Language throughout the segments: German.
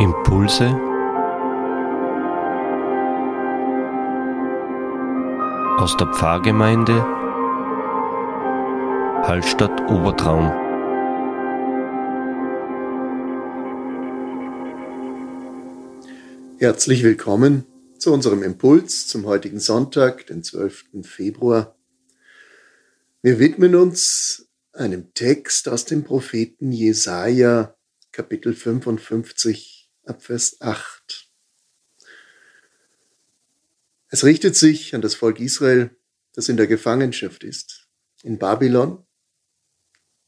Impulse aus der Pfarrgemeinde Hallstatt Obertraum. Herzlich willkommen zu unserem Impuls zum heutigen Sonntag, den 12. Februar. Wir widmen uns einem Text aus dem Propheten Jesaja, Kapitel 55, Abvers 8. Es richtet sich an das Volk Israel, das in der Gefangenschaft ist, in Babylon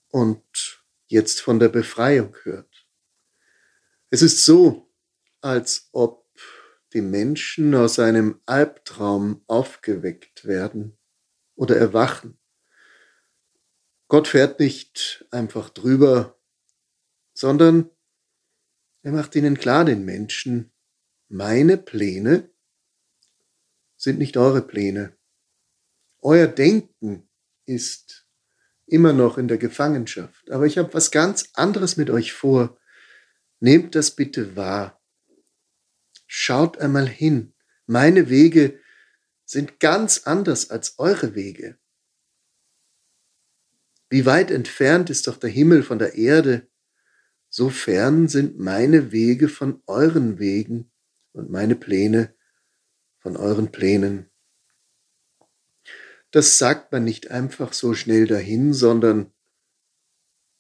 und jetzt von der Befreiung hört. Es ist so, als ob die Menschen aus einem Albtraum aufgeweckt werden oder erwachen Gott fährt nicht einfach drüber, sondern er macht ihnen klar, den Menschen, meine Pläne sind nicht eure Pläne. Euer Denken ist immer noch in der Gefangenschaft. Aber ich habe was ganz anderes mit euch vor. Nehmt das bitte wahr. Schaut einmal hin. Meine Wege sind ganz anders als eure Wege. Wie weit entfernt ist doch der Himmel von der Erde, so fern sind meine Wege von euren Wegen und meine Pläne von euren Plänen. Das sagt man nicht einfach so schnell dahin, sondern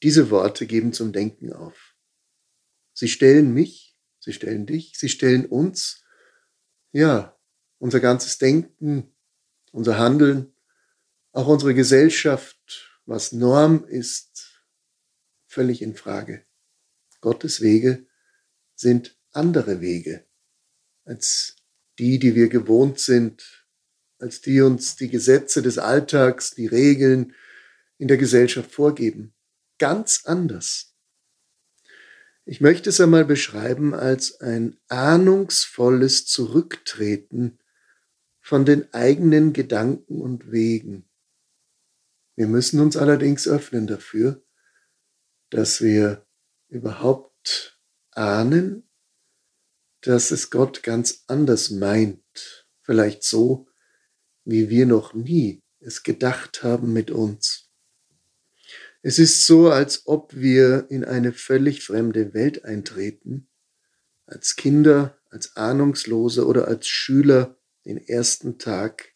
diese Worte geben zum Denken auf. Sie stellen mich, sie stellen dich, sie stellen uns, ja, unser ganzes Denken, unser Handeln, auch unsere Gesellschaft was Norm ist, völlig in Frage. Gottes Wege sind andere Wege als die, die wir gewohnt sind, als die uns die Gesetze des Alltags, die Regeln in der Gesellschaft vorgeben. Ganz anders. Ich möchte es einmal beschreiben als ein ahnungsvolles Zurücktreten von den eigenen Gedanken und Wegen. Wir müssen uns allerdings öffnen dafür, dass wir überhaupt ahnen, dass es Gott ganz anders meint, vielleicht so, wie wir noch nie es gedacht haben mit uns. Es ist so, als ob wir in eine völlig fremde Welt eintreten, als Kinder, als Ahnungslose oder als Schüler den ersten Tag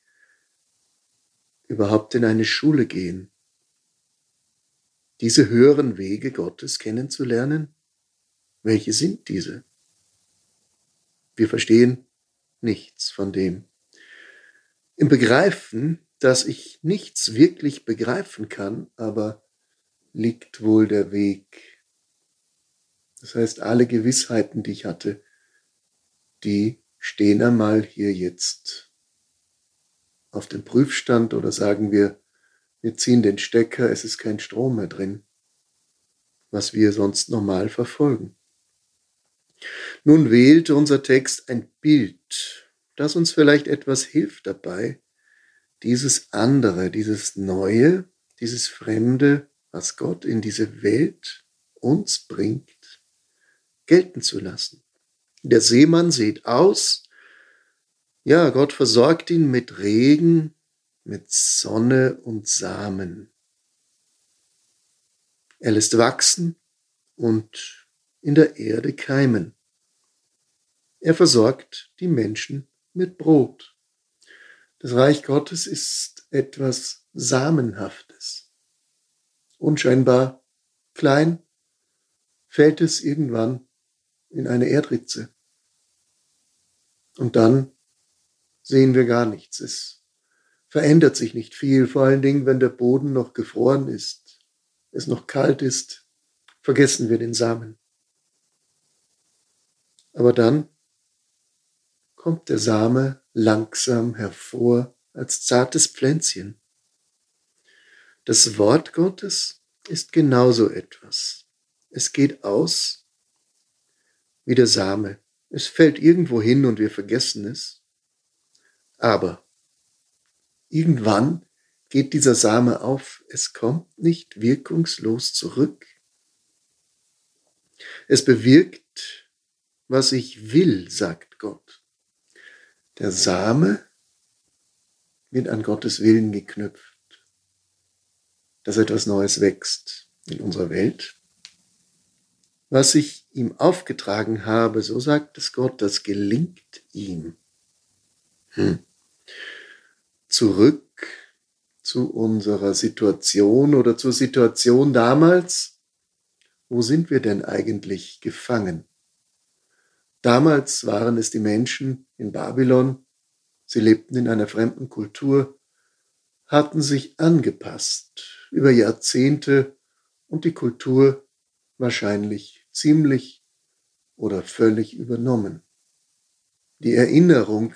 überhaupt in eine Schule gehen, diese höheren Wege Gottes kennenzulernen? Welche sind diese? Wir verstehen nichts von dem. Im Begreifen, dass ich nichts wirklich begreifen kann, aber liegt wohl der Weg. Das heißt, alle Gewissheiten, die ich hatte, die stehen einmal hier jetzt auf dem Prüfstand oder sagen wir, wir ziehen den Stecker, es ist kein Strom mehr drin, was wir sonst normal verfolgen. Nun wählte unser Text ein Bild, das uns vielleicht etwas hilft dabei, dieses andere, dieses Neue, dieses Fremde, was Gott in diese Welt uns bringt, gelten zu lassen. Der Seemann sieht aus ja, Gott versorgt ihn mit Regen, mit Sonne und Samen. Er lässt wachsen und in der Erde keimen. Er versorgt die Menschen mit Brot. Das Reich Gottes ist etwas Samenhaftes. Unscheinbar klein fällt es irgendwann in eine Erdritze. Und dann sehen wir gar nichts. Es verändert sich nicht viel, vor allen Dingen, wenn der Boden noch gefroren ist, es noch kalt ist, vergessen wir den Samen. Aber dann kommt der Same langsam hervor als zartes Pflänzchen. Das Wort Gottes ist genauso etwas. Es geht aus wie der Same. Es fällt irgendwo hin und wir vergessen es. Aber irgendwann geht dieser Same auf, es kommt nicht wirkungslos zurück. Es bewirkt was ich will, sagt Gott. Der Same wird an Gottes Willen geknüpft, dass etwas Neues wächst in unserer Welt. Was ich ihm aufgetragen habe, so sagt es Gott, das gelingt ihm. Hm. Zurück zu unserer Situation oder zur Situation damals. Wo sind wir denn eigentlich gefangen? Damals waren es die Menschen in Babylon, sie lebten in einer fremden Kultur, hatten sich angepasst über Jahrzehnte und die Kultur wahrscheinlich ziemlich oder völlig übernommen. Die Erinnerung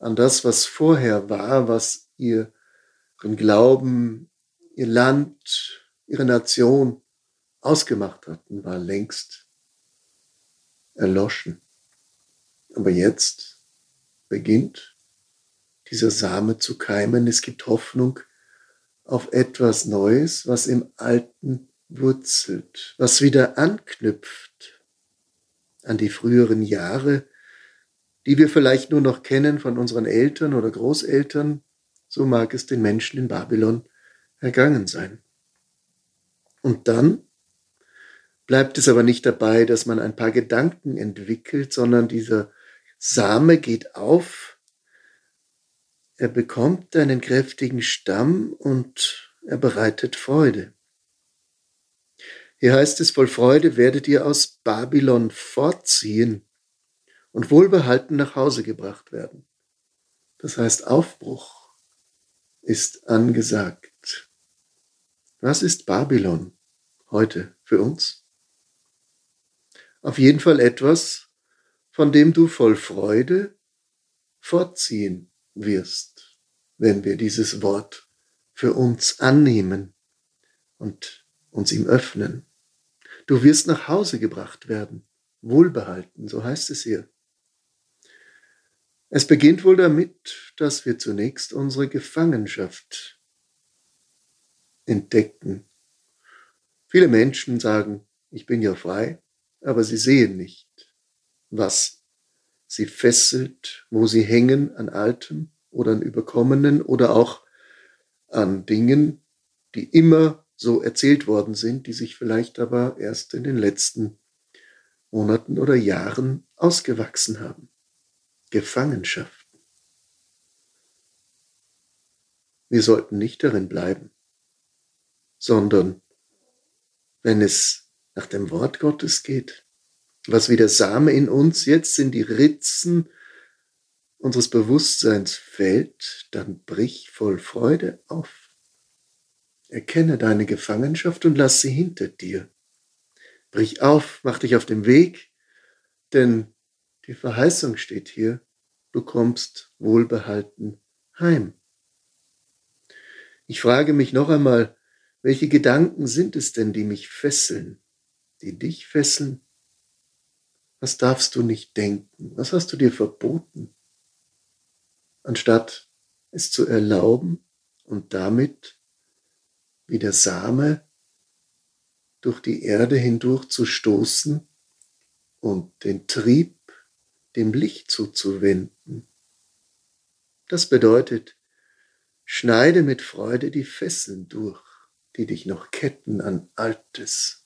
an das, was vorher war, was ihr ihren Glauben, ihr Land, ihre Nation ausgemacht hatten, war längst erloschen. Aber jetzt beginnt dieser Same zu keimen. Es gibt Hoffnung auf etwas Neues, was im Alten wurzelt, was wieder anknüpft an die früheren Jahre, die wir vielleicht nur noch kennen von unseren Eltern oder Großeltern, so mag es den Menschen in Babylon ergangen sein. Und dann bleibt es aber nicht dabei, dass man ein paar Gedanken entwickelt, sondern dieser Same geht auf, er bekommt einen kräftigen Stamm und er bereitet Freude. Hier heißt es, voll Freude werdet ihr aus Babylon fortziehen und wohlbehalten nach Hause gebracht werden. Das heißt, Aufbruch ist angesagt. Was ist Babylon heute für uns? auf jeden Fall etwas, von dem du voll Freude fortziehen wirst, wenn wir dieses Wort für uns annehmen und uns ihm öffnen. Du wirst nach Hause gebracht werden, wohlbehalten, so heißt es hier. Es beginnt wohl damit, dass wir zunächst unsere Gefangenschaft entdecken. Viele Menschen sagen, ich bin ja frei, aber sie sehen nicht, was sie fesselt, wo sie hängen an Altem oder an Überkommenen oder auch an Dingen, die immer so erzählt worden sind, die sich vielleicht aber erst in den letzten Monaten oder Jahren ausgewachsen haben. Gefangenschaften. Wir sollten nicht darin bleiben, sondern wenn es nach dem Wort Gottes geht. Was wie der Same in uns jetzt in die Ritzen unseres Bewusstseins fällt, dann brich voll Freude auf. Erkenne deine Gefangenschaft und lass sie hinter dir. Brich auf, mach dich auf den Weg, denn die Verheißung steht hier, du kommst wohlbehalten heim. Ich frage mich noch einmal, welche Gedanken sind es denn, die mich fesseln? die dich fesseln? Was darfst du nicht denken? Was hast du dir verboten? Anstatt es zu erlauben und damit wie der Same durch die Erde hindurch zu stoßen und den Trieb dem Licht zuzuwenden. Das bedeutet, schneide mit Freude die Fesseln durch, die dich noch ketten an Altes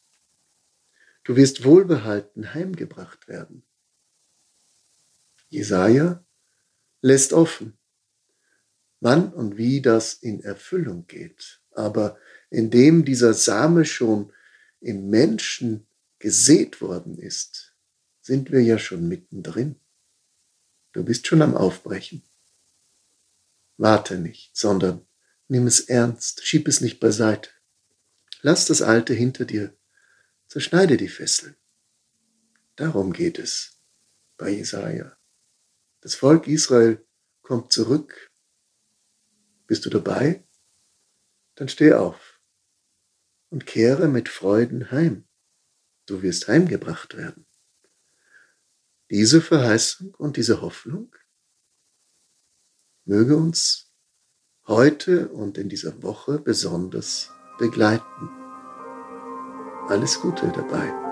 Du wirst wohlbehalten heimgebracht werden. Jesaja lässt offen, wann und wie das in Erfüllung geht. Aber indem dieser Same schon im Menschen gesät worden ist, sind wir ja schon mittendrin. Du bist schon am Aufbrechen. Warte nicht, sondern nimm es ernst, schieb es nicht beiseite. Lass das Alte hinter dir Zerschneide die Fesseln. Darum geht es bei Jesaja. Das Volk Israel kommt zurück. Bist du dabei? Dann steh auf und kehre mit Freuden heim. Du wirst heimgebracht werden. Diese Verheißung und diese Hoffnung möge uns heute und in dieser Woche besonders begleiten. Alles Gute dabei.